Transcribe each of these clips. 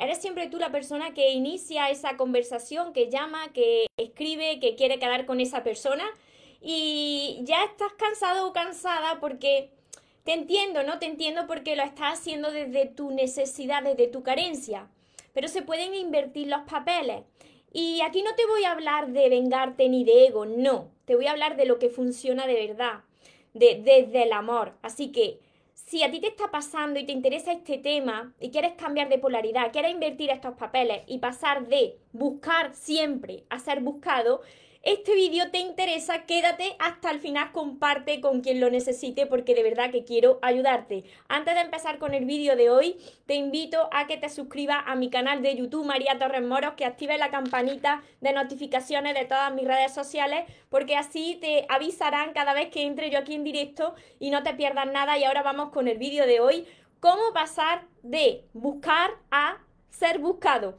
Eres siempre tú la persona que inicia esa conversación, que llama, que escribe, que quiere quedar con esa persona y ya estás cansado o cansada porque te entiendo, ¿no? Te entiendo porque lo estás haciendo desde tu necesidad, desde tu carencia. Pero se pueden invertir los papeles. Y aquí no te voy a hablar de vengarte ni de ego, no. Te voy a hablar de lo que funciona de verdad, de, desde el amor. Así que si a ti te está pasando y te interesa este tema y quieres cambiar de polaridad, quieres invertir estos papeles y pasar de buscar siempre a ser buscado, este vídeo te interesa, quédate hasta el final, comparte con quien lo necesite porque de verdad que quiero ayudarte. Antes de empezar con el vídeo de hoy, te invito a que te suscribas a mi canal de YouTube María Torres Moros, que actives la campanita de notificaciones de todas mis redes sociales porque así te avisarán cada vez que entre yo aquí en directo y no te pierdas nada. Y ahora vamos con el vídeo de hoy, cómo pasar de buscar a ser buscado.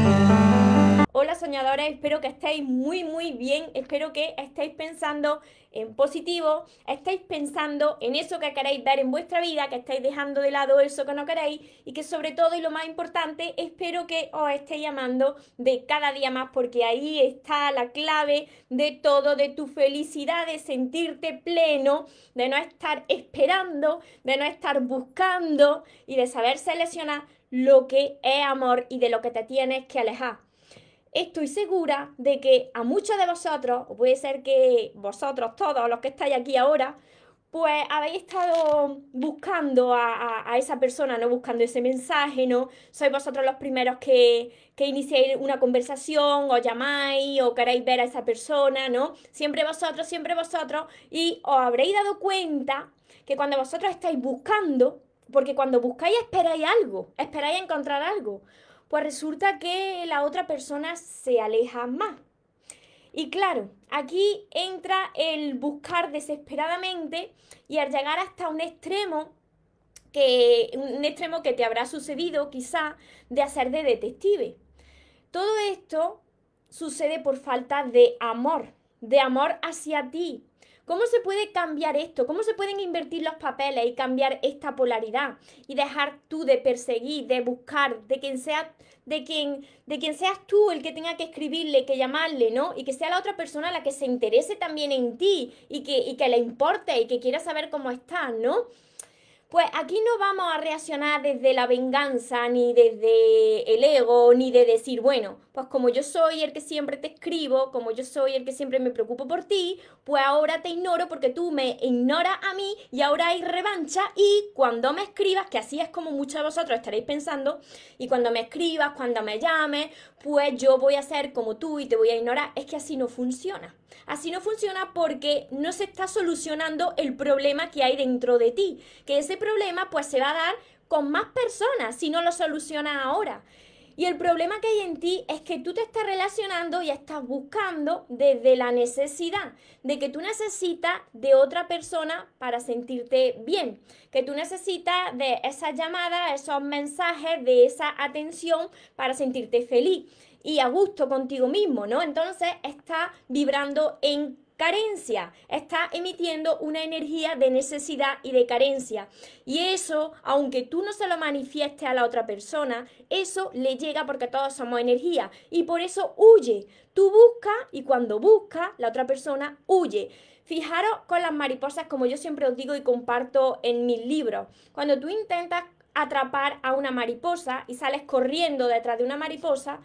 espero que estéis muy muy bien, espero que estéis pensando en positivo, estéis pensando en eso que queréis ver en vuestra vida, que estáis dejando de lado eso que no queréis y que sobre todo y lo más importante, espero que os estéis llamando de cada día más porque ahí está la clave de todo, de tu felicidad, de sentirte pleno, de no estar esperando, de no estar buscando y de saber seleccionar lo que es amor y de lo que te tienes que alejar estoy segura de que a muchos de vosotros, o puede ser que vosotros todos los que estáis aquí ahora, pues habéis estado buscando a, esa persona, no buscando ese mensaje, ¿no? Sois vosotros los primeros que, que iniciáis una conversación, o llamáis, o queréis ver a esa persona, ¿no? Siempre vosotros, siempre vosotros, y os habréis dado cuenta que cuando vosotros estáis buscando, porque cuando buscáis esperáis algo, esperáis encontrar algo pues resulta que la otra persona se aleja más. Y claro, aquí entra el buscar desesperadamente y al llegar hasta un extremo que un extremo que te habrá sucedido quizá de hacer de detective. Todo esto sucede por falta de amor, de amor hacia ti, ¿Cómo se puede cambiar esto? ¿Cómo se pueden invertir los papeles y cambiar esta polaridad? Y dejar tú de perseguir, de buscar, de quien sea, de quien, de quien seas tú el que tenga que escribirle, que llamarle, ¿no? Y que sea la otra persona la que se interese también en ti y que, y que le importe y que quiera saber cómo estás, ¿no? Pues aquí no vamos a reaccionar desde la venganza, ni desde el ego, ni de decir, bueno, pues como yo soy el que siempre te escribo, como yo soy el que siempre me preocupo por ti, pues ahora te ignoro porque tú me ignoras a mí y ahora hay revancha y cuando me escribas, que así es como muchos de vosotros estaréis pensando, y cuando me escribas, cuando me llames, pues yo voy a ser como tú y te voy a ignorar. Es que así no funciona. Así no funciona porque no se está solucionando el problema que hay dentro de ti. Que ese problema pues se va a dar con más personas si no lo solucionas ahora. Y el problema que hay en ti es que tú te estás relacionando y estás buscando desde la necesidad de que tú necesitas de otra persona para sentirte bien, que tú necesitas de esas llamadas, esos mensajes, de esa atención para sentirte feliz y a gusto contigo mismo, ¿no? Entonces está vibrando en carencia, está emitiendo una energía de necesidad y de carencia. Y eso, aunque tú no se lo manifiestes a la otra persona, eso le llega porque todos somos energía y por eso huye. Tú buscas y cuando buscas, la otra persona huye. Fijaros con las mariposas, como yo siempre os digo y comparto en mis libros. Cuando tú intentas atrapar a una mariposa y sales corriendo detrás de una mariposa,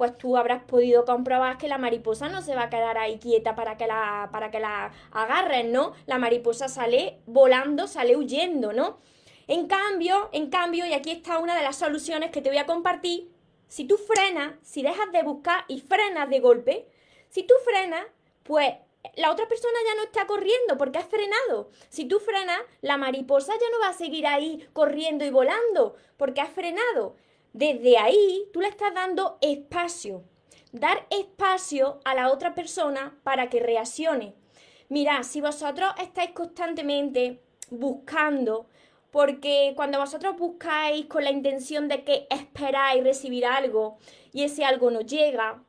pues tú habrás podido comprobar que la mariposa no se va a quedar ahí quieta para que la, para que la agarren, ¿no? La mariposa sale volando, sale huyendo, ¿no? En cambio, en cambio, y aquí está una de las soluciones que te voy a compartir, si tú frenas, si dejas de buscar y frenas de golpe, si tú frenas, pues la otra persona ya no está corriendo porque has frenado. Si tú frenas, la mariposa ya no va a seguir ahí corriendo y volando porque has frenado. Desde ahí tú le estás dando espacio. dar espacio a la otra persona para que reaccione. Mirad, si vosotros estáis constantemente buscando, porque cuando vosotros buscáis con la intención de que esperáis recibir algo y ese algo no llega,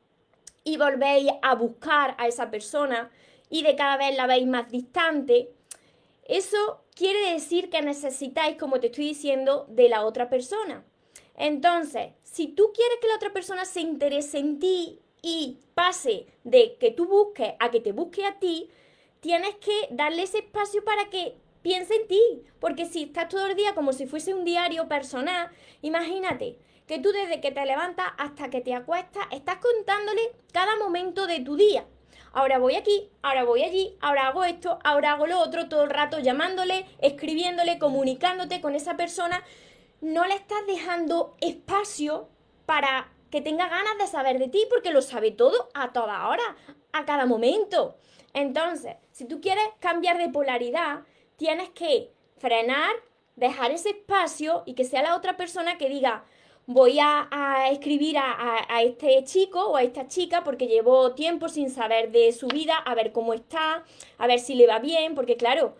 y volvéis a buscar a esa persona y de cada vez la veis más distante, eso quiere decir que necesitáis, como te estoy diciendo, de la otra persona. Entonces, si tú quieres que la otra persona se interese en ti y pase de que tú busques a que te busque a ti, tienes que darle ese espacio para que piense en ti. Porque si estás todo el día como si fuese un diario personal, imagínate que tú desde que te levantas hasta que te acuestas estás contándole cada momento de tu día. Ahora voy aquí, ahora voy allí, ahora hago esto, ahora hago lo otro, todo el rato llamándole, escribiéndole, comunicándote con esa persona. No le estás dejando espacio para que tenga ganas de saber de ti porque lo sabe todo a toda hora, a cada momento. Entonces, si tú quieres cambiar de polaridad, tienes que frenar, dejar ese espacio y que sea la otra persona que diga, voy a, escribir a, a, este chico o a esta chica porque llevo tiempo sin saber de su vida, a ver cómo está, a ver si le va bien, porque claro,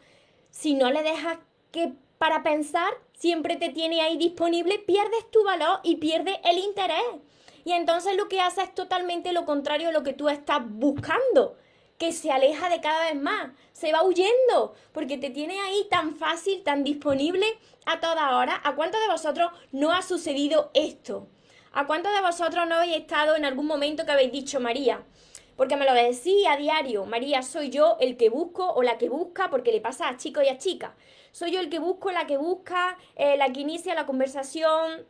si no le dejas que para pensar siempre te tiene ahí disponible, pierdes tu valor y pierdes el interés. Y entonces lo que hace es totalmente lo contrario de lo que tú estás buscando que se aleja de cada vez más, se va huyendo, porque te tiene ahí tan fácil, tan disponible a toda hora. ¿A cuántos de vosotros no ha sucedido esto? ¿A cuántos de vosotros no habéis estado en algún momento que habéis dicho, María? Porque me lo decís a diario, María, soy yo el que busco o la que busca, porque le pasa a chicos y a chicas. Soy yo el que busco, la que busca, eh, la que inicia la conversación,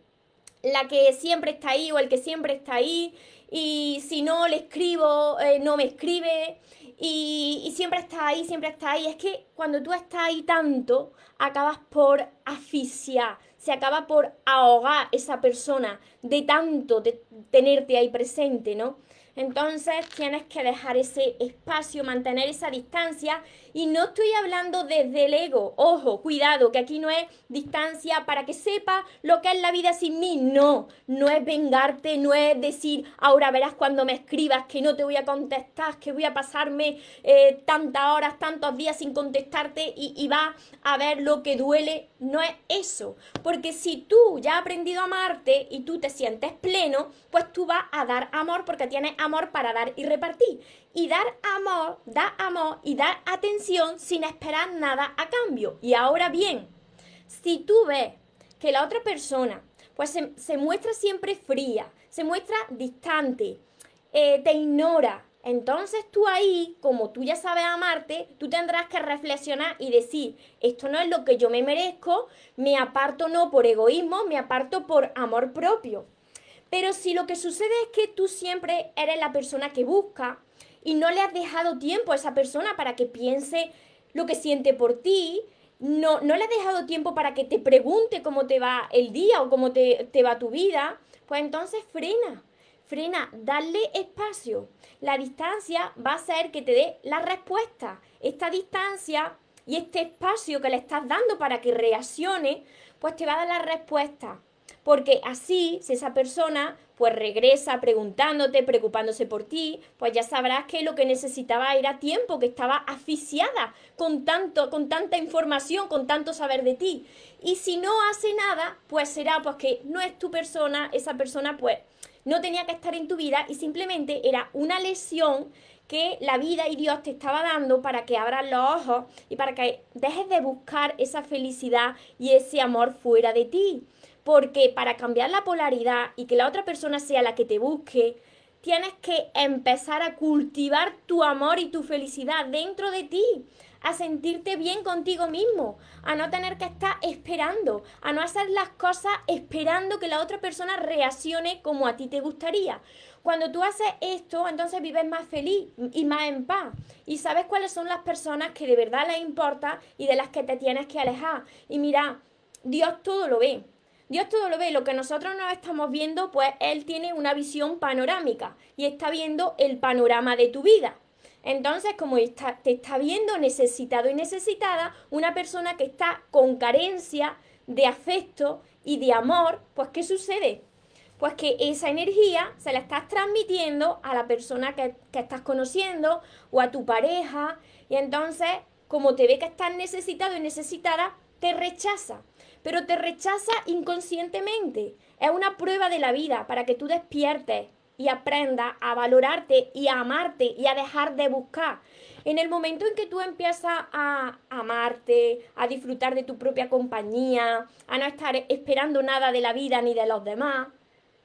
la que siempre está ahí o el que siempre está ahí. Y si no le escribo, eh, no me escribe y, siempre está ahí, siempre está ahí. Es que cuando tú estás ahí tanto, acabas por asfixiar, se acaba por ahogar esa persona de tanto de tenerte ahí presente, ¿no? Entonces tienes que dejar ese espacio, mantener esa distancia y no estoy hablando desde el ego. Ojo, cuidado, que aquí no es distancia para que sepa lo que es la vida sin mí. No, no es vengarte, no es decir, ahora verás cuando me escribas que no te voy a contestar, que voy a pasarme eh, tantas horas, tantos días sin contestarte y, y va a ver lo que duele. No es eso. Porque si tú ya has aprendido a amarte y tú te sientes pleno, pues tú vas a dar amor porque tienes amor para dar y repartir. Y dar amor, da amor y dar atención sin esperar nada a cambio. Y ahora bien, si tú ves que la otra persona pues se, muestra siempre fría, se muestra distante, eh, te ignora, entonces tú ahí, como tú ya sabes amarte, tú tendrás que reflexionar y decir, esto no es lo que yo me merezco, me aparto no por egoísmo, me aparto por amor propio. Pero si lo que sucede es que tú siempre eres la persona que busca y no le has dejado tiempo a esa persona para que piense lo que siente por ti, no, no le has dejado tiempo para que te pregunte cómo te va el día o cómo te, te va tu vida, pues entonces frena, frena, dale espacio. La distancia va a hacer que te dé la respuesta. Esta distancia y este espacio que le estás dando para que reaccione, pues te va a dar la respuesta. Porque así, si esa persona pues regresa preguntándote, preocupándose por ti, pues ya sabrás que lo que necesitaba era tiempo, que estaba asfixiada con tanto, con tanta información, con tanto saber de ti. Y si no hace nada, pues será pues que no es tu persona, esa persona pues no tenía que estar en tu vida y simplemente era una lesión que la vida y Dios te estaba dando para que abras los ojos y para que dejes de buscar esa felicidad y ese amor fuera de ti. Porque para cambiar la polaridad y que la otra persona sea la que te busque, tienes que empezar a cultivar tu amor y tu felicidad dentro de ti, a sentirte bien contigo mismo, a no tener que estar esperando, a no hacer las cosas esperando que la otra persona reaccione como a ti te gustaría. Cuando tú haces esto, entonces vives más feliz y más en paz. Y sabes cuáles son las personas que de verdad les importa y de las que te tienes que alejar. Y mira, Dios todo lo ve. Dios todo lo ve, lo que nosotros no estamos viendo, pues Él tiene una visión panorámica y está viendo el panorama de tu vida. Entonces, como te está viendo necesitado y necesitada, una persona que está con carencia de afecto y de amor, pues ¿qué sucede? Pues que esa energía se la estás transmitiendo a la persona que, que estás conociendo o a tu pareja. Y entonces, como te ve que estás necesitado y necesitada, te rechaza. Pero te rechaza inconscientemente. Es una prueba de la vida para que tú despiertes y aprendas a valorarte y a amarte y a dejar de buscar. En el momento en que tú empiezas a amarte, a disfrutar de tu propia compañía, a no estar esperando nada de la vida ni de los demás,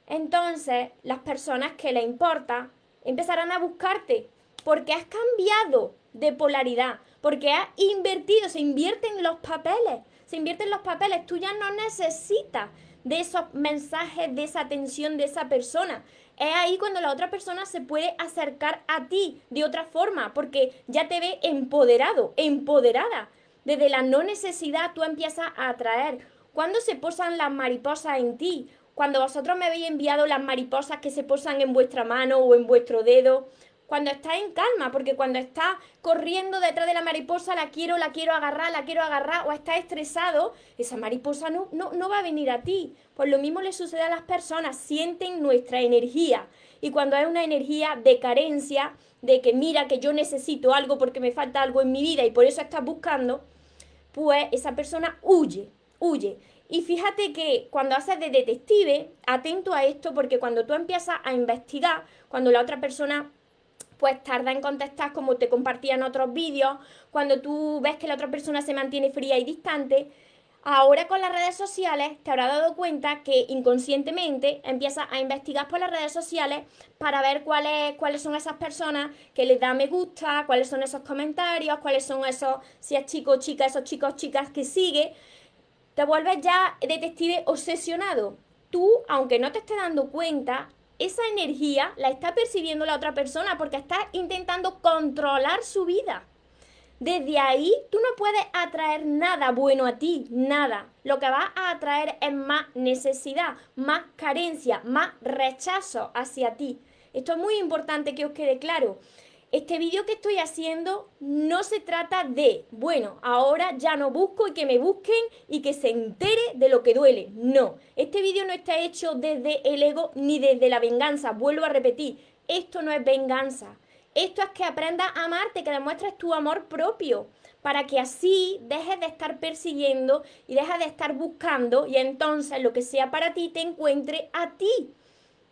entonces las personas que le importa empezarán a buscarte porque has cambiado de polaridad, porque has invertido, se invierten los papeles, se invierten los papeles, tú ya no necesitas de esos mensajes, de esa atención de esa persona. Es ahí cuando la otra persona se puede acercar a ti de otra forma, porque ya te ve empoderado, empoderada. Desde la no necesidad tú empiezas a atraer. ¿Cuándo se posan las mariposas en ti? Cuando vosotros me habéis enviado las mariposas que se posan en vuestra mano o en vuestro dedo, cuando estás en calma, porque cuando estás corriendo detrás de la mariposa, la quiero, la quiero agarrar, la quiero agarrar, o estás estresado, esa mariposa no, no, no va a venir a ti. Pues lo mismo le sucede a las personas, sienten nuestra energía. Y cuando hay una energía de carencia, de que mira que yo necesito algo porque me falta algo en mi vida y por eso estás buscando, pues esa persona huye, huye. Y fíjate que cuando haces de detective, atento a esto porque cuando tú empiezas a investigar, cuando la otra persona pues tarda en contestar como te compartía en otros vídeos, cuando tú ves que la otra persona se mantiene fría y distante, ahora con las redes sociales te habrás dado cuenta que inconscientemente empiezas a investigar por las redes sociales para ver cuáles, cuáles son esas personas que les da me gusta, cuáles son esos comentarios, cuáles son esos, si es chico o chica, esos chicos chicas que sigue. Te vuelves ya detective obsesionado. Tú, aunque no te estés dando cuenta, esa energía la está percibiendo la otra persona porque está intentando controlar su vida. Desde ahí tú no puedes atraer nada bueno a ti, nada. Lo que vas a atraer es más necesidad, más carencia, más rechazo hacia ti. Esto es muy importante que os quede claro. Este vídeo que estoy haciendo no se trata de, bueno, ahora ya no busco y que me busquen y que se entere de lo que duele. No, este vídeo no está hecho desde el ego ni desde la venganza. Vuelvo a repetir, esto no es venganza. Esto es que aprendas a amarte, que demuestres tu amor propio, para que así dejes de estar persiguiendo y dejes de estar buscando y entonces lo que sea para ti te encuentre a ti,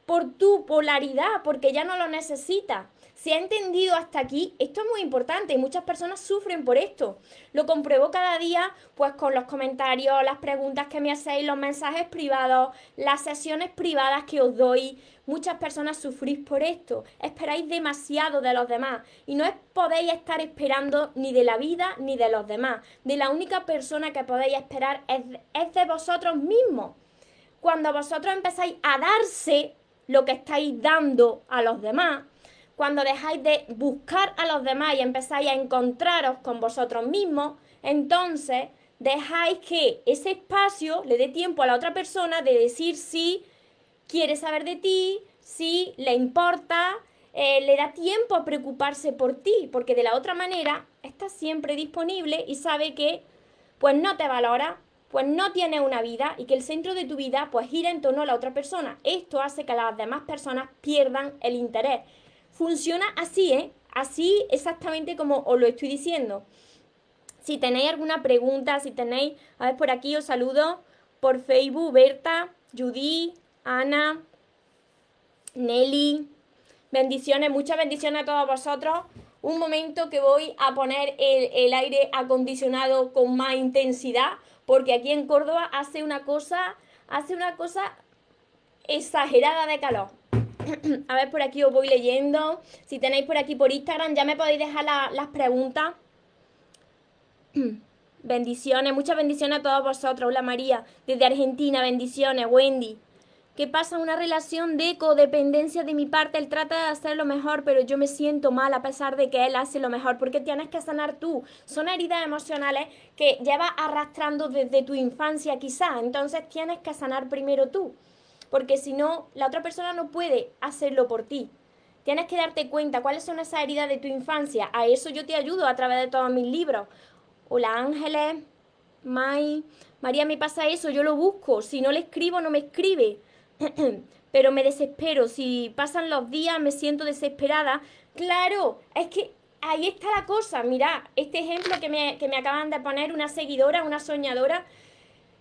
por tu polaridad, porque ya no lo necesitas. ¿Se ha entendido hasta aquí? Esto es muy importante y muchas personas sufren por esto. Lo compruebo cada día pues con los comentarios, las preguntas que me hacéis, los mensajes privados, las sesiones privadas que os doy. Muchas personas sufrís por esto. Esperáis demasiado de los demás y no podéis estar esperando ni de la vida ni de los demás. De la única persona que podéis esperar es, es de vosotros mismos. Cuando vosotros empezáis a darse lo que estáis dando a los demás, cuando dejáis de buscar a los demás y empezáis a encontraros con vosotros mismos, entonces dejáis que ese espacio le dé tiempo a la otra persona de decir si quiere saber de ti, si le importa, eh, le da tiempo a preocuparse por ti, porque de la otra manera está siempre disponible y sabe que pues no te valora, pues no tiene una vida y que el centro de tu vida pues gira en torno a la otra persona. Esto hace que las demás personas pierdan el interés Funciona así, ¿eh? Así exactamente como os lo estoy diciendo. Si tenéis alguna pregunta, si tenéis, a ver, por aquí os saludo por Facebook, Berta, Judy, Ana, Nelly. Bendiciones, muchas bendiciones a todos vosotros. Un momento que voy a poner el, el aire acondicionado con más intensidad, porque aquí en Córdoba hace una cosa, hace una cosa exagerada de calor. a ver, por aquí os voy leyendo. Si tenéis por aquí por Instagram, ya me podéis dejar las preguntas. bendiciones, muchas bendiciones a todos vosotros. Hola María, desde Argentina, bendiciones. Wendy. ¿Qué pasa? Una relación de codependencia de mi parte. Él trata de hacer lo mejor, pero yo me siento mal a pesar de que él hace lo mejor. Porque tienes que sanar tú. Son heridas emocionales que llevas arrastrando desde tu infancia, quizá. Entonces tienes que sanar primero tú porque si no, la otra persona no puede hacerlo por ti. Tienes que darte cuenta cuáles son esas heridas de tu infancia. A eso yo te ayudo a través de todos mis libros. Hola Ángeles, Mai, María, me pasa eso, yo lo busco. Si no le escribo, no me escribe. pero me desespero. Si pasan los días, me siento desesperada. Claro, es que ahí está la cosa. Mira, este ejemplo que me, que me acaban de poner una seguidora, una soñadora,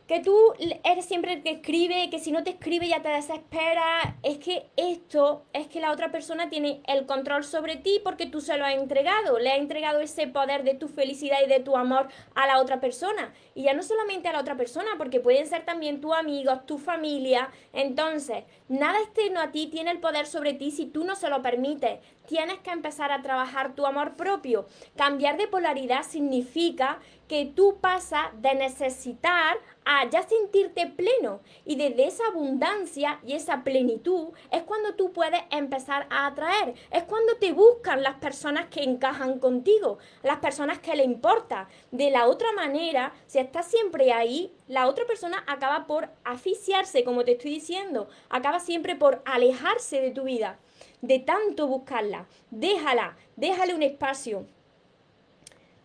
que tú eres siempre el que escribe, que si no te escribe ya te desespera. Es que esto es que la otra persona tiene el control sobre ti porque tú se lo has entregado. Le has entregado ese poder de tu felicidad y de tu amor a la otra persona. Y ya no solamente a la otra persona, porque pueden ser también tus amigos, tu familia. Entonces, nada externo a ti tiene el poder sobre ti si tú no se lo permites. Tienes que empezar a trabajar tu amor propio. Cambiar de polaridad significa que tú pasas de necesitar a ya sentirte pleno. Y desde esa abundancia y esa plenitud es cuando tú puedes empezar a atraer. Es cuando te buscan las personas que encajan contigo, las personas que le importa. De la otra manera, si estás siempre ahí, la otra persona acaba por asfixiarse, como te estoy diciendo, acaba siempre por alejarse de tu vida, de tanto buscarla. Déjala, déjale un espacio.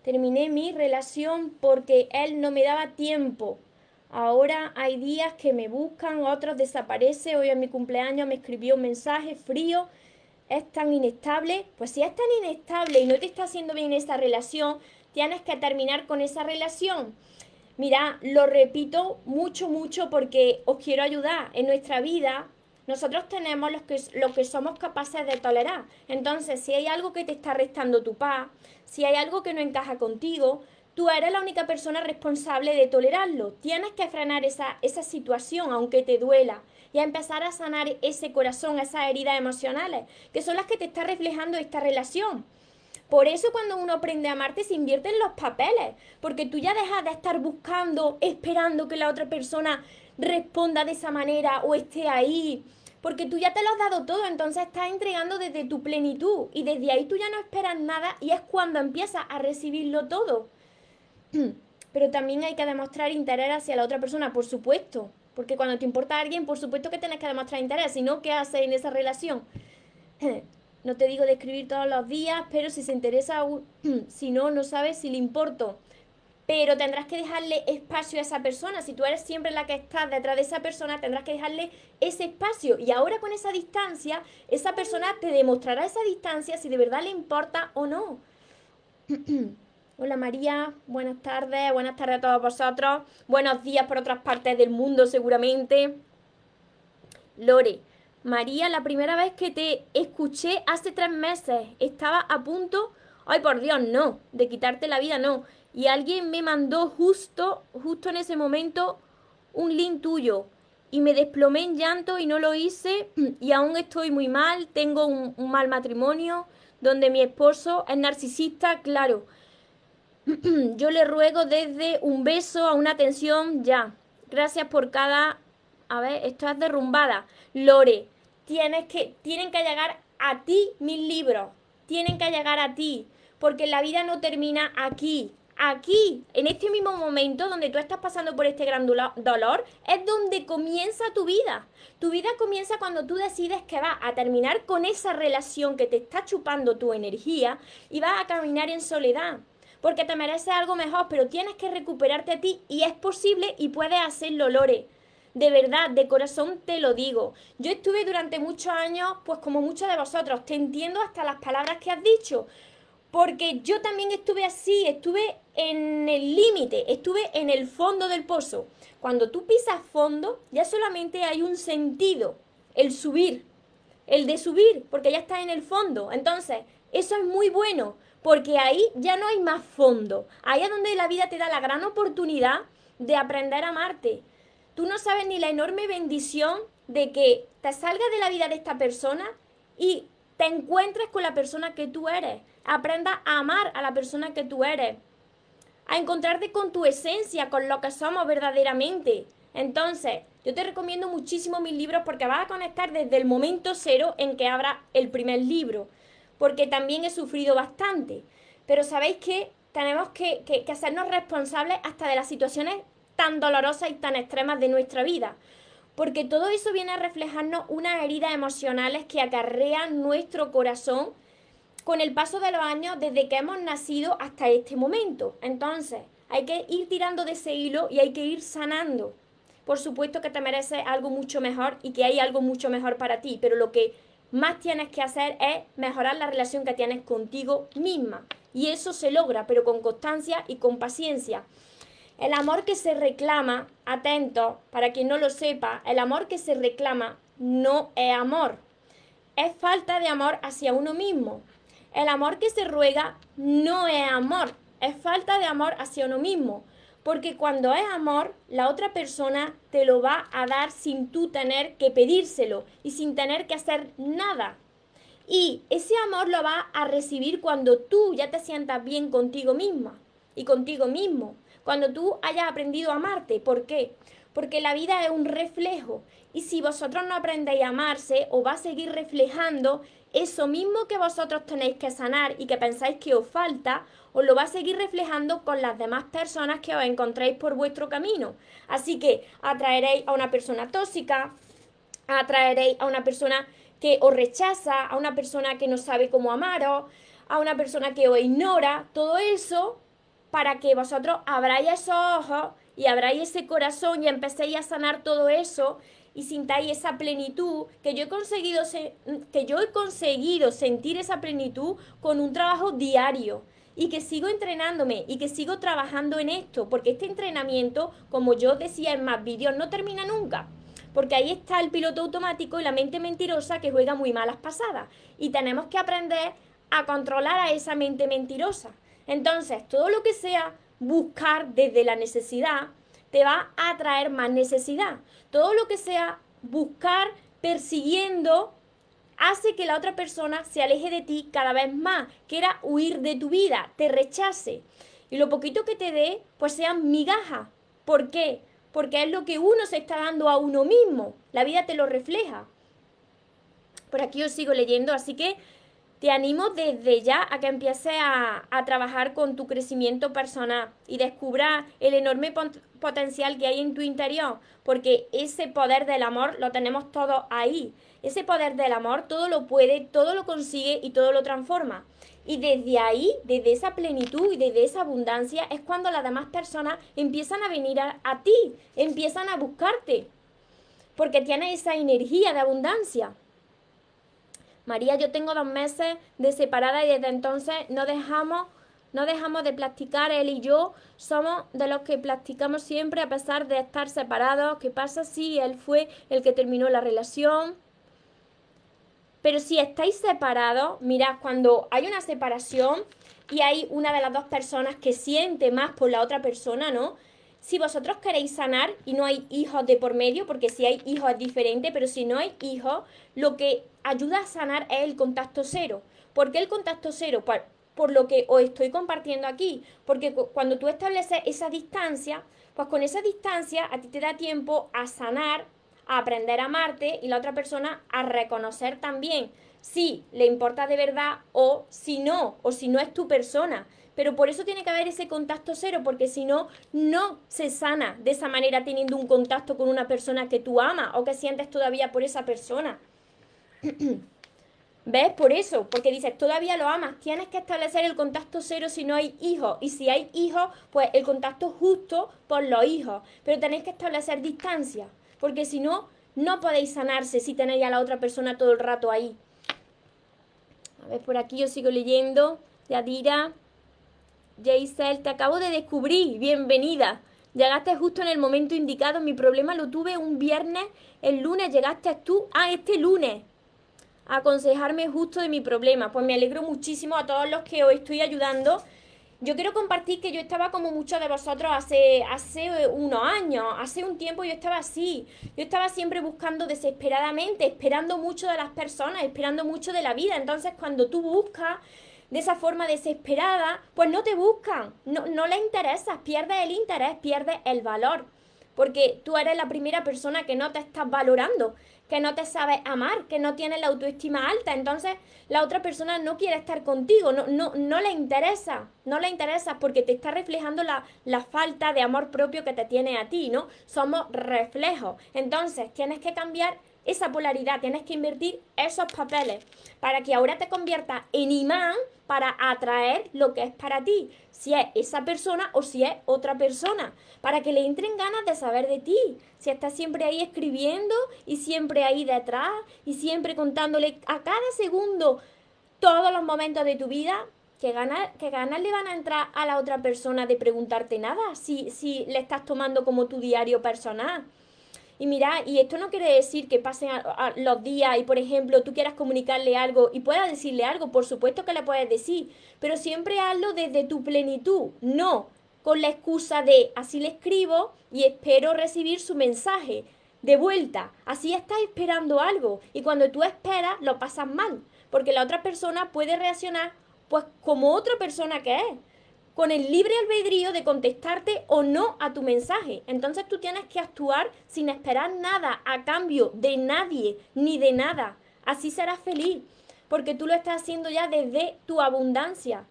Terminé mi relación porque él no me daba tiempo Ahora hay días que me buscan, otros desaparece. Hoy en mi cumpleaños me escribió un mensaje frío. Es tan inestable. Pues si es tan inestable y no te está haciendo bien esa relación, tienes que terminar con esa relación. Mira, lo repito mucho, mucho porque os quiero ayudar. En nuestra vida, nosotros tenemos lo que, que somos capaces de tolerar. Entonces, si hay algo que te está restando tu paz, si hay algo que no encaja contigo, tú eres la única persona responsable de tolerarlo. Tienes que frenar esa, esa situación, aunque te duela, y a empezar a sanar ese corazón, esas heridas emocionales, que son las que te está reflejando esta relación. Por eso cuando uno aprende a amarte se invierte en los papeles, porque tú ya dejas de estar buscando, esperando que la otra persona responda de esa manera o esté ahí, porque tú ya te lo has dado todo, entonces estás entregando desde tu plenitud y desde ahí tú ya no esperas nada y es cuando empiezas a recibirlo todo. Pero también hay que demostrar interés hacia la otra persona, por supuesto. Porque cuando te importa alguien, por supuesto que tienes que demostrar interés. Si no, ¿qué haces en esa relación? No te digo de escribir todos los días, pero si se interesa, si no, no sabes si le importo. Pero tendrás que dejarle espacio a esa persona. Si tú eres siempre la que estás detrás de esa persona, tendrás que dejarle ese espacio. Y ahora con esa distancia, esa persona te demostrará esa distancia si de verdad le importa o no. Hola María, buenas tardes, buenas tardes a todos vosotros. Buenos días por otras partes del mundo seguramente. Lore, María, la primera vez que te escuché hace tres meses, estaba a punto, ay por Dios, no, de quitarte la vida, no. Y alguien me mandó justo, justo en ese momento, un link tuyo. Y me desplomé en llanto y no lo hice. Y aún estoy muy mal, tengo un, un mal matrimonio, donde mi esposo es narcisista, claro Yo le ruego desde un beso a una atención ya. Gracias por cada... A ver, estás derrumbada. Lore, tienes que, tienen que llegar a ti mis libros. Tienen que llegar a ti. Porque la vida no termina aquí. Aquí, en este mismo momento donde tú estás pasando por este gran dolor, es donde comienza tu vida. Tu vida comienza cuando tú decides que vas a terminar con esa relación que te está chupando tu energía y vas a caminar en soledad porque te mereces algo mejor, pero tienes que recuperarte a ti y es posible y puedes hacerlo, Lore. De verdad, de corazón te lo digo. Yo estuve durante muchos años, pues como muchos de vosotros, te entiendo hasta las palabras que has dicho, porque yo también estuve así, estuve en el límite, estuve en el fondo del pozo. Cuando tú pisas fondo, ya solamente hay un sentido, el subir, el de subir, porque ya estás en el fondo. Entonces, eso es muy bueno, porque ahí ya no hay más fondo. Ahí es donde la vida te da la gran oportunidad de aprender a amarte. Tú no sabes ni la enorme bendición de que te salgas de la vida de esta persona y te encuentres con la persona que tú eres. Aprendas a amar a la persona que tú eres. A encontrarte con tu esencia, con lo que somos verdaderamente. Entonces, yo te recomiendo muchísimo mis libros porque vas a conectar desde el momento cero en que abra el primer libro porque también he sufrido bastante. Pero sabéis que tenemos que, hacernos responsables hasta de las situaciones tan dolorosas y tan extremas de nuestra vida. Porque todo eso viene a reflejarnos unas heridas emocionales que acarrean nuestro corazón con el paso de los años desde que hemos nacido hasta este momento. Entonces, hay que ir tirando de ese hilo y hay que ir sanando. por supuesto que te mereces algo mucho mejor y que hay algo mucho mejor para ti, pero lo que más tienes que hacer es mejorar la relación que tienes contigo misma. Y eso se logra, pero con constancia y con paciencia. El amor que se reclama, atento, para quien no lo sepa, el amor que se reclama no es amor. Es falta de amor hacia uno mismo. El amor que se ruega no es amor, es falta de amor hacia uno mismo. Porque cuando es amor, la otra persona te lo va a dar sin tú tener que pedírselo y sin tener que hacer nada. Y ese amor lo va a recibir cuando tú ya te sientas bien contigo misma y contigo mismo. Cuando tú hayas aprendido a amarte. ¿Por qué? Porque la vida es un reflejo. Y si vosotros no aprendéis a amarse, os va a seguir reflejando eso mismo que vosotros tenéis que sanar y que pensáis que os falta, os lo va a seguir reflejando con las demás personas que os encontréis por vuestro camino. Así que atraeréis a una persona tóxica, atraeréis a una persona que os rechaza, a una persona que no sabe cómo amaros, a una persona que os ignora, todo eso para que vosotros abráis esos ojos y abráis ese corazón y empecéis a sanar todo eso y sintáis esa plenitud que yo he conseguido que yo he conseguido sentir esa plenitud con un trabajo diario y que sigo entrenándome y que sigo trabajando en esto, porque este entrenamiento, como yo decía en más vídeos, no termina nunca. Porque ahí está el piloto automático y la mente mentirosa que juega muy malas pasadas. Y tenemos que aprender a controlar a esa mente mentirosa. Entonces, todo lo que sea buscar desde la necesidad te va a traer más necesidad. Todo lo que sea buscar persiguiendo hace que la otra persona se aleje de ti cada vez más, quiera huir de tu vida, te rechace. Y lo poquito que te dé, pues sean migajas. ¿Por qué? porque es lo que uno se está dando a uno mismo. La vida te lo refleja. Por aquí os sigo leyendo, así que te animo desde ya a que empieces a, trabajar con tu crecimiento personal y descubra el enorme potencial que hay en tu interior, porque ese poder del amor lo tenemos todos ahí. Ese poder del amor todo lo puede, todo lo consigue y todo lo transforma. Y desde ahí, desde esa plenitud y desde esa abundancia, es cuando las demás personas empiezan a venir a, ti, empiezan a buscarte, porque tienes esa energía de abundancia. María, yo tengo dos meses de separada y desde entonces no dejamos, no dejamos de practicar. Él y yo somos de los que practicamos siempre a pesar de estar separados. ¿Qué pasa si él fue el que terminó la relación? Pero si estáis separados, mirad, cuando hay una separación y hay una de las dos personas que siente más por la otra persona, ¿no? Si vosotros queréis sanar y no hay hijos de por medio, porque si hay hijos es diferente, pero si no hay hijos, lo que ayuda a sanar es el contacto cero. ¿Por qué el contacto cero? Por, por lo que os estoy compartiendo aquí. Porque cuando tú estableces esa distancia, pues con esa distancia a ti te da tiempo a sanar a aprender a amarte y la otra persona a reconocer también si le importa de verdad o si no, o si no es tu persona. Pero por eso tiene que haber ese contacto cero, porque si no, no se sana de esa manera teniendo un contacto con una persona que tú amas o que sientes todavía por esa persona. ¿Ves? Por eso, porque dices, todavía lo amas, tienes que establecer el contacto cero si no hay hijos. Y si hay hijos, pues el contacto justo por los hijos. Pero tenéis que establecer distancia porque si no, no podéis sanarse si tenéis a la otra persona todo el rato ahí. A ver, por aquí yo sigo leyendo. Yadira, Jaisel, te acabo de descubrir, bienvenida. Llegaste justo en el momento indicado. Mi problema lo tuve un viernes, el lunes llegaste tú, ah, este lunes, a aconsejarme justo de mi problema. Pues me alegro muchísimo a todos los que os estoy ayudando yo quiero compartir que yo estaba como muchos de vosotros hace, hace unos años, hace un tiempo yo estaba así. Yo estaba siempre buscando desesperadamente, esperando mucho de las personas, esperando mucho de la vida. Entonces cuando tú buscas de esa forma desesperada, pues no te buscan, no, no le interesas, pierdes el interés, pierdes el valor. Porque tú eres la primera persona que no te estás valorando que no te sabes amar, que no tienes la autoestima alta, entonces la otra persona no quiere estar contigo, no, no, no le interesa, no le interesa porque te está reflejando la, la falta de amor propio que te tiene a ti, ¿no? Somos reflejos. Entonces tienes que cambiar esa polaridad, tienes que invertir esos papeles para que ahora te conviertas en imán para atraer lo que es para ti, si es esa persona o si es otra persona, para que le entren ganas de saber de ti, si estás siempre ahí escribiendo y siempre ahí detrás y siempre contándole a cada segundo todos los momentos de tu vida, que ganas, que ganas le van a entrar a la otra persona de preguntarte nada si, si le estás tomando como tu diario personal. Y mira, y esto no quiere decir que pasen los días y, por ejemplo, tú quieras comunicarle algo y puedas decirle algo, por supuesto que le puedes decir, pero siempre hazlo desde tu plenitud, no con la excusa de así le escribo y espero recibir su mensaje de vuelta. Así estás esperando algo y cuando tú esperas lo pasas mal, porque la otra persona puede reaccionar pues como otra persona que es con el libre albedrío de contestarte o no a tu mensaje. Entonces tú tienes que actuar sin esperar nada a cambio de nadie ni de nada. Así serás feliz, porque tú lo estás haciendo ya desde tu abundancia.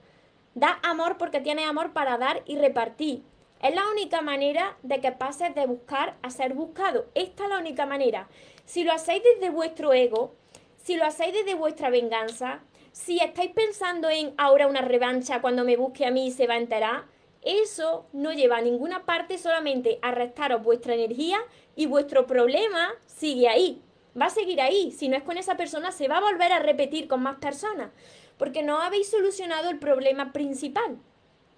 Da amor porque tienes amor para dar y repartir. Es la única manera de que pases de buscar a ser buscado. Esta es la única manera. Si lo hacéis desde vuestro ego, si lo hacéis desde vuestra venganza, si estáis pensando en ahora una revancha cuando me busque a mí se va a enterar, eso no lleva a ninguna parte, solamente a restaros vuestra energía y vuestro problema sigue ahí. Va a seguir ahí. Si no es con esa persona, se va a volver a repetir con más personas. Porque no habéis solucionado el problema principal,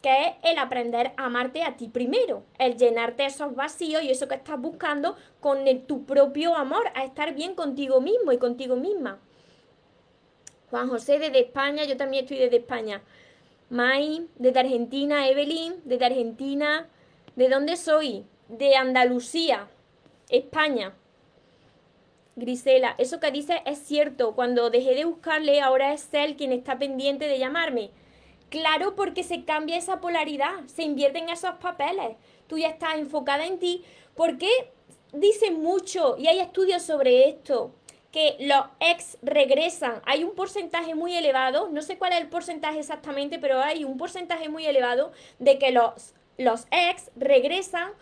que es el aprender a amarte a ti primero, el llenarte esos vacíos y eso que estás buscando con tu propio amor, a estar bien contigo mismo y contigo misma. Juan José desde España, yo también estoy desde España. Mai, desde Argentina, Evelyn, desde Argentina. ¿De dónde soy? De Andalucía, España. Grisela, eso que dice es cierto. Cuando dejé de buscarle, ahora es él quien está pendiente de llamarme. Claro, porque se cambia esa polaridad, se invierten esos papeles. Tú ya estás enfocada en ti. ¿Por qué dicen mucho y hay estudios sobre esto? Que los ex regresan. Hay un porcentaje muy elevado, no sé cuál es el porcentaje exactamente, pero hay un porcentaje muy elevado de que los, los ex regresan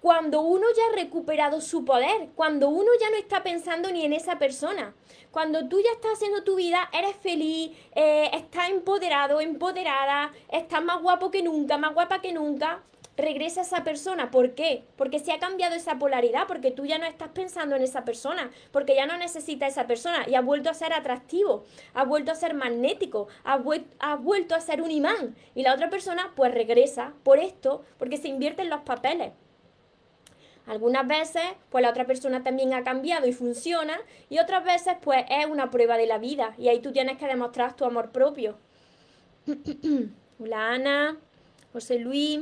cuando uno ya ha recuperado su poder, cuando uno ya no está pensando ni en esa persona. Cuando tú ya estás haciendo tu vida, eres feliz, eh, estás empoderado, empoderada, estás más guapo que nunca, más guapa que nunca, regresa esa persona. ¿Por qué? Porque se ha cambiado esa polaridad, porque tú ya no estás pensando en esa persona, porque ya no necesitas esa persona y ha vuelto a ser atractivo, ha vuelto a ser magnético, ha, vuelto a ser un imán. Y la otra persona pues regresa por esto, porque se invierten los papeles. Algunas veces, pues la otra persona también ha cambiado y funciona, y otras veces, pues es una prueba de la vida, y ahí tú tienes que demostrar tu amor propio. Hola Ana, José Luis,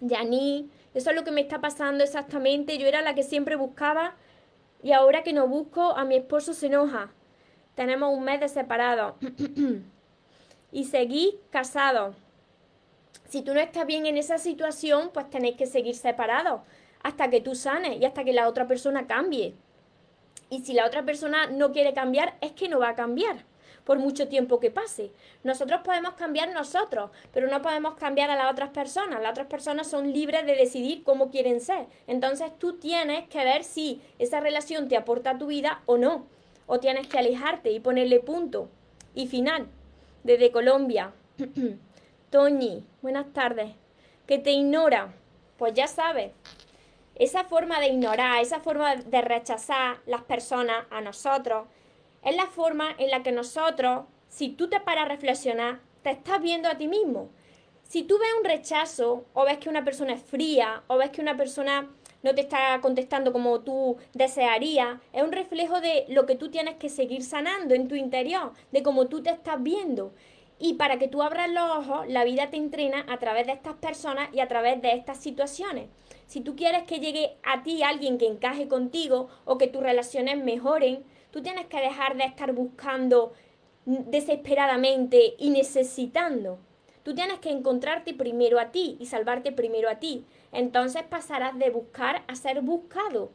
Yani, eso es lo que me está pasando exactamente. Yo era la que siempre buscaba y ahora que no busco, a mi esposo se enoja. Tenemos un mes de separado y seguí casado. Si tú no estás bien en esa situación, pues tenéis que seguir separados hasta que tú sanes y hasta que la otra persona cambie. Y si la otra persona no quiere cambiar, es que no va a cambiar por mucho tiempo que pase. Nosotros podemos cambiar nosotros, pero no podemos cambiar a las otras personas. Las otras personas son libres de decidir cómo quieren ser. Entonces tú tienes que ver si esa relación te aporta a tu vida o no. O tienes que alejarte y ponerle punto. Y final, desde Colombia. Toñi, buenas tardes. Que te ignora. Pues ya sabes, esa forma de ignorar, esa forma de rechazar las personas a nosotros, es la forma en la que nosotros, si tú te paras a reflexionar, te estás viendo a ti mismo. Si tú ves un rechazo o ves que una persona es fría o ves que una persona no te está contestando como tú desearías, es un reflejo de lo que tú tienes que seguir sanando en tu interior, de cómo tú te estás viendo. Y para que tú abras los ojos, la vida te entrena a través de estas personas y a través de estas situaciones. Si tú quieres que llegue a ti alguien que encaje contigo o que tus relaciones mejoren, Tú tienes que dejar de estar buscando desesperadamente y necesitando. Tú tienes que encontrarte primero a ti y salvarte primero a ti. Entonces pasarás de buscar a ser buscado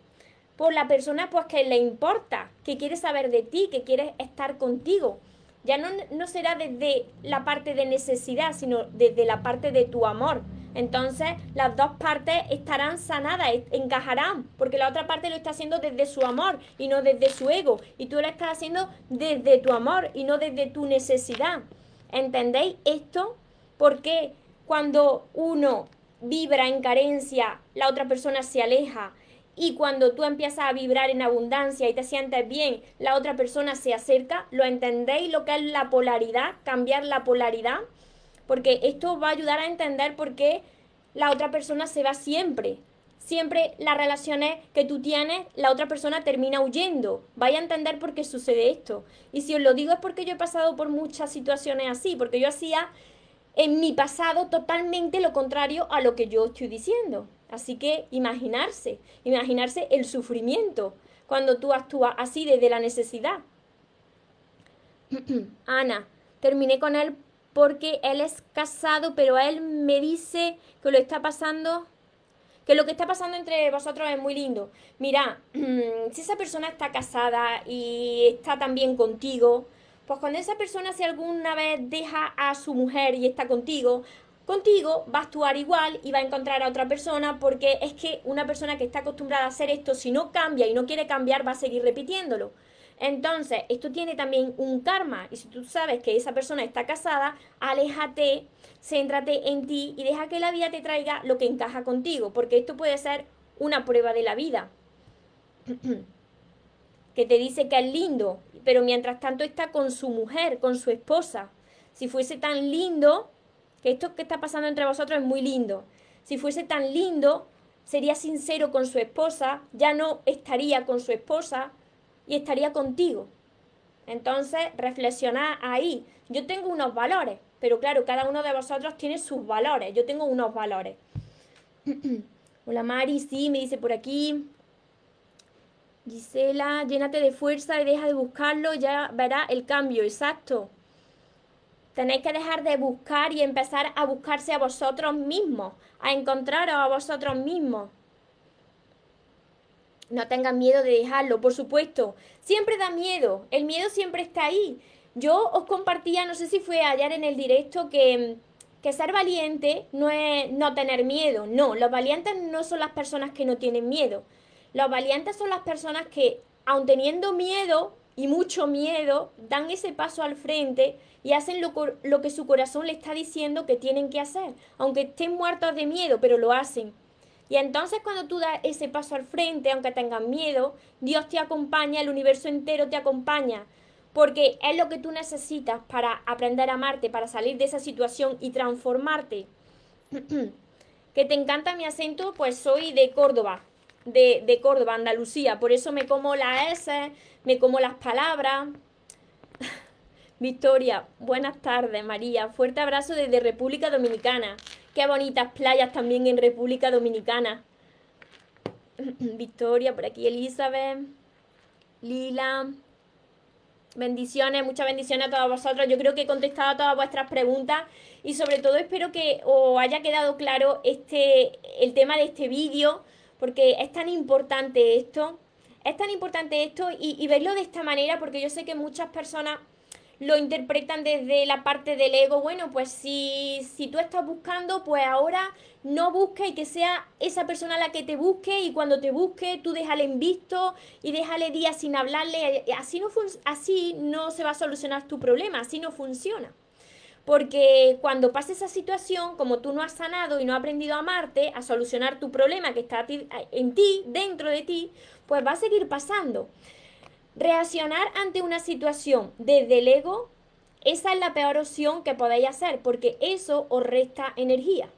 por la persona pues que le importa, que quiere saber de ti, que quiere estar contigo. Ya no, no será desde la parte de necesidad, sino desde la parte de tu amor, Entonces las dos partes estarán sanadas, encajarán, porque la otra parte lo está haciendo desde su amor y no desde su ego. Y tú lo estás haciendo desde tu amor y no desde tu necesidad. ¿Entendéis esto? Porque cuando uno vibra en carencia, la otra persona se aleja. Y cuando tú empiezas a vibrar en abundancia y te sientes bien, la otra persona se acerca. ¿Lo entendéis lo que es la polaridad? Cambiar la polaridad porque esto va a ayudar a entender por qué la otra persona se va siempre. Siempre las relaciones que tú tienes, la otra persona termina huyendo. Vaya a entender por qué sucede esto. Y si os lo digo es porque yo he pasado por muchas situaciones así, porque yo hacía en mi pasado totalmente lo contrario a lo que yo estoy diciendo. Así que imaginarse, imaginarse el sufrimiento cuando tú actúas así desde la necesidad. Ana, terminé con él porque él es casado, pero él me dice que lo está pasando, que lo que está pasando entre vosotros es muy lindo. Mira, si esa persona está casada y está también contigo, pues cuando esa persona si alguna vez deja a su mujer y está contigo, contigo va a actuar igual y va a encontrar a otra persona porque es que una persona que está acostumbrada a hacer esto, si no cambia y no quiere cambiar, va a seguir repitiéndolo. Entonces, esto tiene también un karma. Y si tú sabes que esa persona está casada, aléjate, céntrate en ti y deja que la vida te traiga lo que encaja contigo. Porque esto puede ser una prueba de la vida. que te dice que es lindo, pero mientras tanto está con su mujer, con su esposa. Si fuese tan lindo, que esto que está pasando entre vosotros es muy lindo. Si fuese tan lindo, sería sincero con su esposa, ya no estaría con su esposa, y estaría contigo. Entonces, reflexiona ahí. Yo tengo unos valores, pero claro, cada uno de vosotros tiene sus valores. Yo tengo unos valores. Hola Mari, sí, me dice por aquí. Gisela, llénate de fuerza y deja de buscarlo, ya verá el cambio, exacto. Tenéis que dejar de buscar y empezar a buscarse a vosotros mismos, a encontraros a vosotros mismos. No tengan miedo de dejarlo, por supuesto. Siempre da miedo. El miedo siempre está ahí. Yo os compartía, no sé si fue ayer en el directo, que, que ser valiente no es no tener miedo. No, los valientes no son las personas que no tienen miedo. Los valientes son las personas que, aun teniendo miedo y mucho miedo, dan ese paso al frente y hacen lo, lo que su corazón le está diciendo que tienen que hacer. Aunque estén muertos de miedo, pero lo hacen. Y entonces cuando tú das ese paso al frente, aunque tengas miedo, Dios te acompaña, el universo entero te acompaña, porque es lo que tú necesitas para aprender a amarte, para salir de esa situación y transformarte. que te encanta mi acento, pues soy de Córdoba, de, de Córdoba, Andalucía, por eso me como la S, me como las palabras. Victoria, buenas tardes, María. Fuerte abrazo desde República Dominicana. Qué bonitas playas también en República Dominicana. Victoria, por aquí Elizabeth, Lila. Bendiciones, muchas bendiciones a todos vosotros. Yo creo que he contestado a todas vuestras preguntas y sobre todo espero que os haya quedado claro este el tema de este vídeo porque es tan importante esto. Es tan importante esto y, y verlo de esta manera porque yo sé que muchas personas lo interpretan desde la parte del ego, bueno, pues si, si tú estás buscando, pues ahora no busques y que sea esa persona la que te busque y cuando te busque tú déjale en visto y déjale días sin hablarle, así no, así no se va a solucionar tu problema, así no funciona. Porque cuando pase esa situación, como tú no has sanado y no has aprendido a amarte, a solucionar tu problema que está en ti, dentro de ti, pues va a seguir pasando. Reaccionar ante una situación desde el ego, esa es la peor opción que podéis hacer porque eso os resta energía.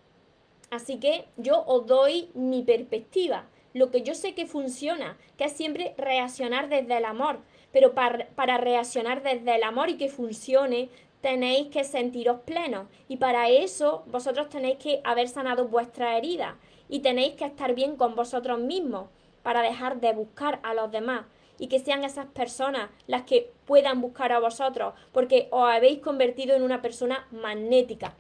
Así que yo os doy mi perspectiva, lo que yo sé que funciona, que es siempre reaccionar desde el amor. Pero para, para reaccionar desde el amor y que funcione, tenéis que sentiros plenos. Y para eso vosotros tenéis que haber sanado vuestra herida y tenéis que estar bien con vosotros mismos para dejar de buscar a los demás y que sean esas personas las que puedan buscar a vosotros, porque os habéis convertido en una persona magnética.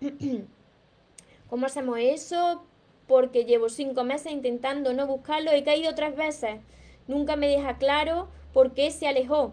¿Cómo hacemos eso? Porque llevo cinco meses intentando no buscarlo, he caído tres veces. Nunca me deja claro por qué se alejó.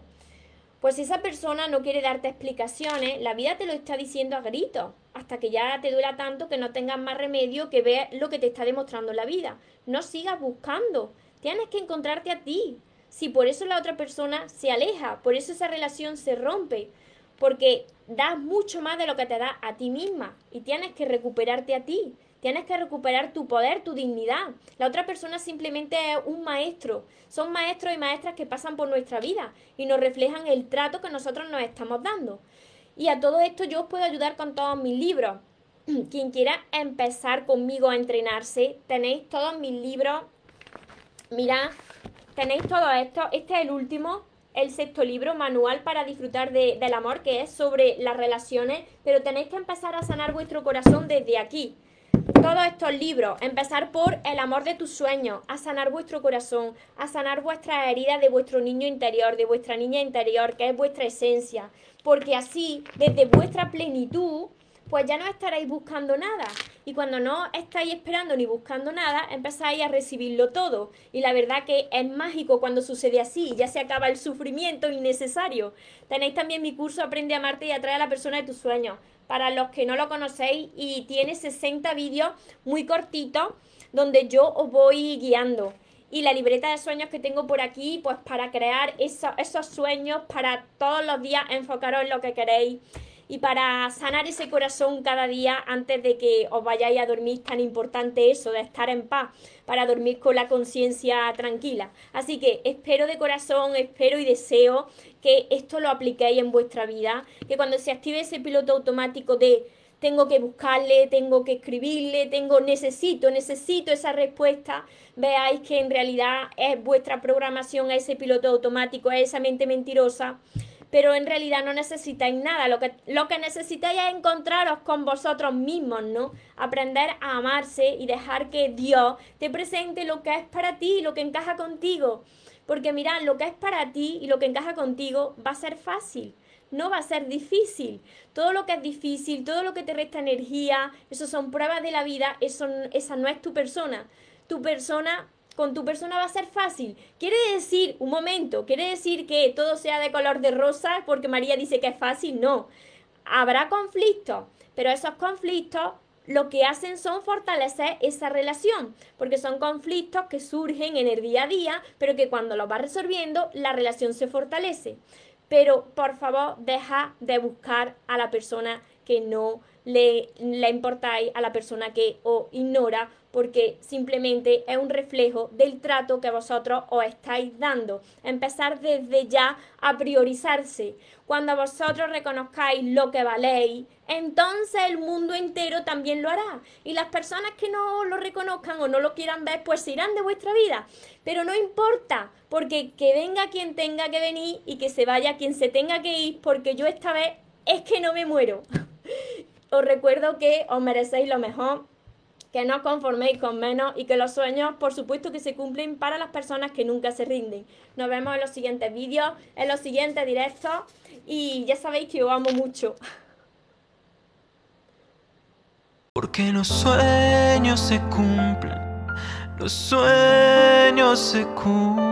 Pues si esa persona no quiere darte explicaciones, la vida te lo está diciendo a gritos, hasta que ya te duela tanto que no tengas más remedio que ver lo que te está demostrando la vida. No sigas buscando, tienes que encontrarte a ti. Si por eso la otra persona se aleja, por eso esa relación se rompe, porque das mucho más de lo que te da a ti misma y tienes que recuperarte a ti. Tienes que recuperar tu poder, tu dignidad. La otra persona simplemente es un maestro. Son maestros y maestras que pasan por nuestra vida y nos reflejan el trato que nosotros nos estamos dando. Y a todo esto yo os puedo ayudar con todos mis libros. Quien quiera empezar conmigo a entrenarse, tenéis todos mis libros. Mirad, tenéis todo esto. Este es el último, el sexto libro, Manual para disfrutar del amor, que es sobre las relaciones. Pero tenéis que empezar a sanar vuestro corazón desde aquí todos estos libros, empezar por el amor de tus sueños, a sanar vuestro corazón, a sanar vuestras heridas de vuestro niño interior, de vuestra niña interior, que es vuestra esencia, porque así, desde vuestra plenitud, pues ya no estaréis buscando nada. Y cuando no estáis esperando ni buscando nada, empezáis a recibirlo todo. Y la verdad que es mágico cuando sucede así, ya se acaba el sufrimiento innecesario. Tenéis también mi curso Aprende a amarte y atrae a la persona de tus sueños para los que no lo conocéis y tiene 60 vídeos muy cortitos donde yo os voy guiando. Y la libreta de sueños que tengo por aquí, pues para crear esos sueños, para todos los días enfocaros en lo que queréis y para sanar ese corazón cada día antes de que os vayáis a dormir, tan importante eso, de estar en paz, para dormir con la conciencia tranquila. Así que espero de corazón, espero y deseo que esto lo apliquéis en vuestra vida, que cuando se active ese piloto automático de tengo que buscarle, tengo que escribirle, tengo, necesito, necesito esa respuesta, veáis que en realidad es vuestra programación, ese piloto automático, esa mente mentirosa pero en realidad no necesitáis nada. Lo que, lo que necesitáis es encontraros con vosotros mismos, ¿no? Aprender a amarse y dejar que Dios te presente lo que es para ti, lo que encaja contigo. Porque mirad, lo que es para ti y lo que encaja contigo va a ser fácil no va a ser difícil. Todo lo que es difícil, todo lo que te resta energía, eso son pruebas de la vida, eso, esa no es tu persona. Tu persona con tu persona va a ser fácil. Quiere decir, un momento, quiere decir que todo sea de color de rosa porque María dice que es fácil. No, habrá conflictos, pero esos conflictos lo que hacen son fortalecer esa relación, porque son conflictos que surgen en el día a día, pero que cuando los vas resolviendo, la relación se fortalece. Pero por favor, deja de buscar a la persona que no le, le importáis, a la persona que os ignora porque simplemente es un reflejo del trato que vosotros os estáis dando. Empezar desde ya a priorizarse. Cuando vosotros reconozcáis lo que valéis, entonces el mundo entero también lo hará. Y las personas que no lo reconozcan o no lo quieran ver, pues irán de vuestra vida. Pero no importa, porque que venga quien tenga que venir y que se vaya quien se tenga que ir, porque yo esta vez es que no me muero. os recuerdo que os merecéis lo mejor que no os conforméis con menos y que los sueños, por supuesto, que se cumplen para las personas que nunca se rinden. Nos vemos en los siguientes vídeos, en los siguientes directos y ya sabéis que os amo mucho. Porque los sueños se cumplen, los sueños se cumplen.